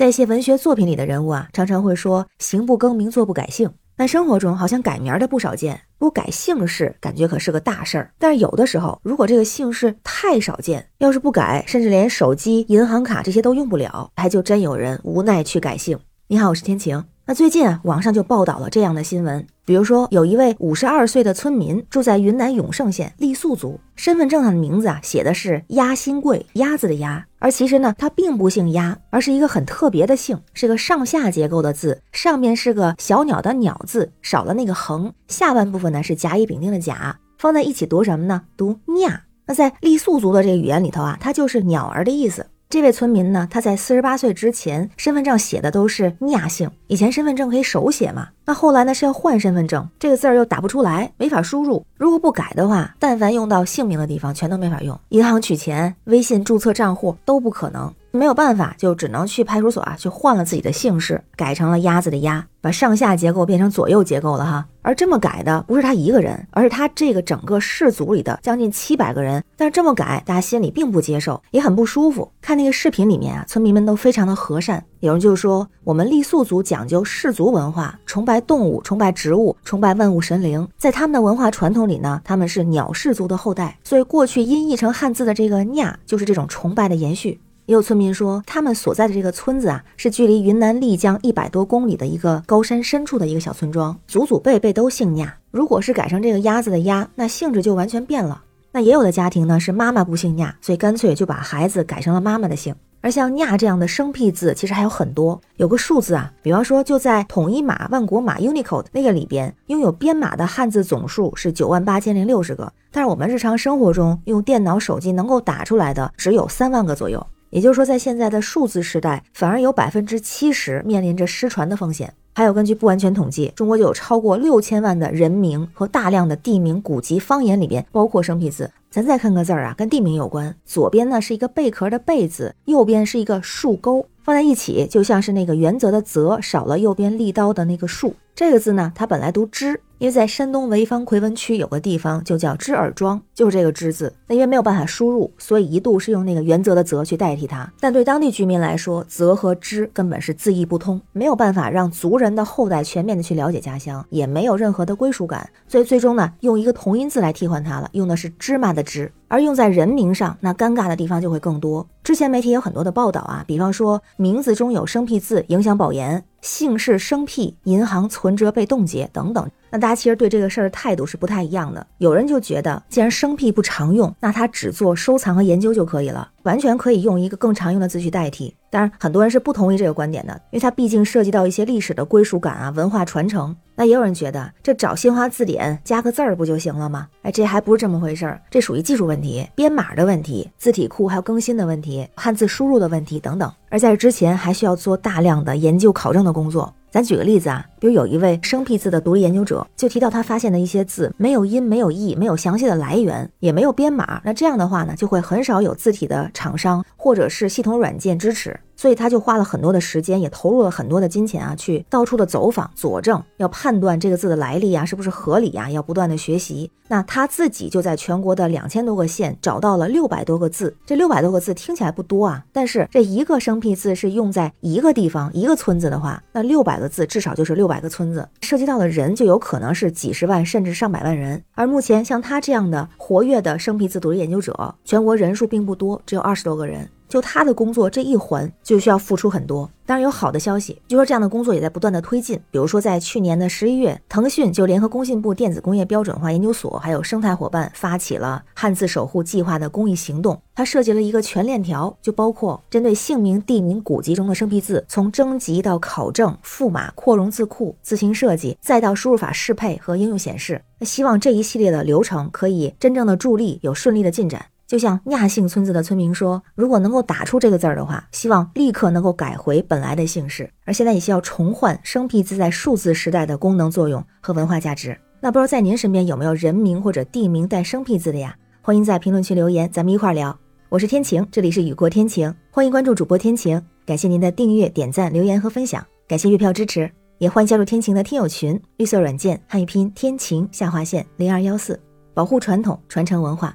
在一些文学作品里的人物啊，常常会说“行不更名，坐不改姓”。但生活中好像改名的不少见，不改姓氏感觉可是个大事儿。但是有的时候，如果这个姓氏太少见，要是不改，甚至连手机、银行卡这些都用不了，还就真有人无奈去改姓。你好，我是天晴。那最近啊，网上就报道了这样的新闻，比如说有一位五十二岁的村民住在云南永胜县傈僳族，身份证上的名字啊写的是鸭新贵，鸭子的鸭，而其实呢他并不姓鸭，而是一个很特别的姓，是个上下结构的字，上面是个小鸟的鸟字，少了那个横，下半部分呢是甲乙丙丁的甲，放在一起读什么呢？读 nha。那在傈僳族的这个语言里头啊，它就是鸟儿的意思。这位村民呢，他在四十八岁之前，身份证写的都是亚姓。以前身份证可以手写嘛，那后来呢是要换身份证，这个字儿又打不出来，没法输入。如果不改的话，但凡用到姓名的地方，全都没法用。银行取钱、微信注册账户都不可能。没有办法，就只能去派出所啊，去换了自己的姓氏，改成了鸭子的鸭，把上下结构变成左右结构了哈。而这么改的不是他一个人，而是他这个整个氏族里的将近七百个人。但是这么改，大家心里并不接受，也很不舒服。看那个视频里面啊，村民们都非常的和善。有人就说，我们傈僳族讲究氏族文化，崇拜动物，崇拜植物，崇拜万物神灵。在他们的文化传统里呢，他们是鸟氏族的后代，所以过去音译成汉字的这个 “nha” 就是这种崇拜的延续。也有村民说，他们所在的这个村子啊，是距离云南丽江一百多公里的一个高山深处的一个小村庄，祖祖辈辈都姓 nha。如果是改成这个鸭子的鸭，那性质就完全变了。那也有的家庭呢，是妈妈不姓 nha，所以干脆就把孩子改成了妈妈的姓。而像厶这样的生僻字，其实还有很多。有个数字啊，比方说就在统一码万国码 Unicode 那个里边，拥有编码的汉字总数是九万八千零六十个，但是我们日常生活中用电脑、手机能够打出来的只有三万个左右。也就是说，在现在的数字时代，反而有百分之七十面临着失传的风险。还有，根据不完全统计，中国就有超过六千万的人名和大量的地名、古籍、方言里边包括生僻字。咱再看个字儿啊，跟地名有关。左边呢是一个贝壳的贝字，右边是一个竖钩，放在一起就像是那个原则的则少了右边立刀的那个竖。这个字呢，它本来读支，因为在山东潍坊奎文区有个地方就叫支耳庄，就是这个支字。那因为没有办法输入，所以一度是用那个原则的则去代替它。但对当地居民来说，则和支根本是字义不通，没有办法让族人的后代全面的去了解家乡，也没有任何的归属感。所以最终呢，用一个同音字来替换它了，用的是芝麻的之。而用在人名上，那尴尬的地方就会更多。之前媒体有很多的报道啊，比方说名字中有生僻字影响保研。姓氏生僻，银行存折被冻结等等。那大家其实对这个事儿的态度是不太一样的。有人就觉得，既然生僻不常用，那它只做收藏和研究就可以了，完全可以用一个更常用的字去代替。当然，很多人是不同意这个观点的，因为它毕竟涉及到一些历史的归属感啊、文化传承。那也有人觉得，这找新华字典加个字儿不就行了吗？哎，这还不是这么回事儿，这属于技术问题、编码的问题、字体库还有更新的问题、汉字输入的问题等等。而在这之前，还需要做大量的研究考证的工作。咱举个例子啊，比如有一位生僻字的独立研究者，就提到他发现的一些字没有音、没有意、没有详细的来源，也没有编码。那这样的话呢，就会很少有字体的厂商或者是系统软件支持。所以他就花了很多的时间，也投入了很多的金钱啊，去到处的走访佐证，要判断这个字的来历啊，是不是合理呀？要不断的学习。那他自己就在全国的两千多个县找到了六百多个字。这六百多个字听起来不多啊，但是这一个生僻字是用在一个地方、一个村子的话，那六百个字至少就是六百个村子，涉及到的人就有可能是几十万甚至上百万人。而目前像他这样的活跃的生僻字独立研究者，全国人数并不多，只有二十多个人。就他的工作这一环就需要付出很多。当然有好的消息，就说这样的工作也在不断的推进。比如说在去年的十一月，腾讯就联合工信部电子工业标准化研究所还有生态伙伴发起了汉字守护计划的公益行动。它设计了一个全链条，就包括针对姓名、地名、古籍中的生僻字，从征集到考证、赋码、扩容字库、自行设计，再到输入法适配和应用显示。那希望这一系列的流程可以真正的助力有顺利的进展。就像亚姓村子的村民说，如果能够打出这个字儿的话，希望立刻能够改回本来的姓氏。而现在也需要重焕生僻字在数字时代的功能作用和文化价值。那不知道在您身边有没有人名或者地名带生僻字的呀？欢迎在评论区留言，咱们一块儿聊。我是天晴，这里是雨过天晴，欢迎关注主播天晴。感谢您的订阅、点赞、留言和分享，感谢月票支持，也欢迎加入天晴的听友群。绿色软件汉语拼天晴下划线零二幺四，保护传统，传承文化。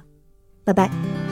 拜拜。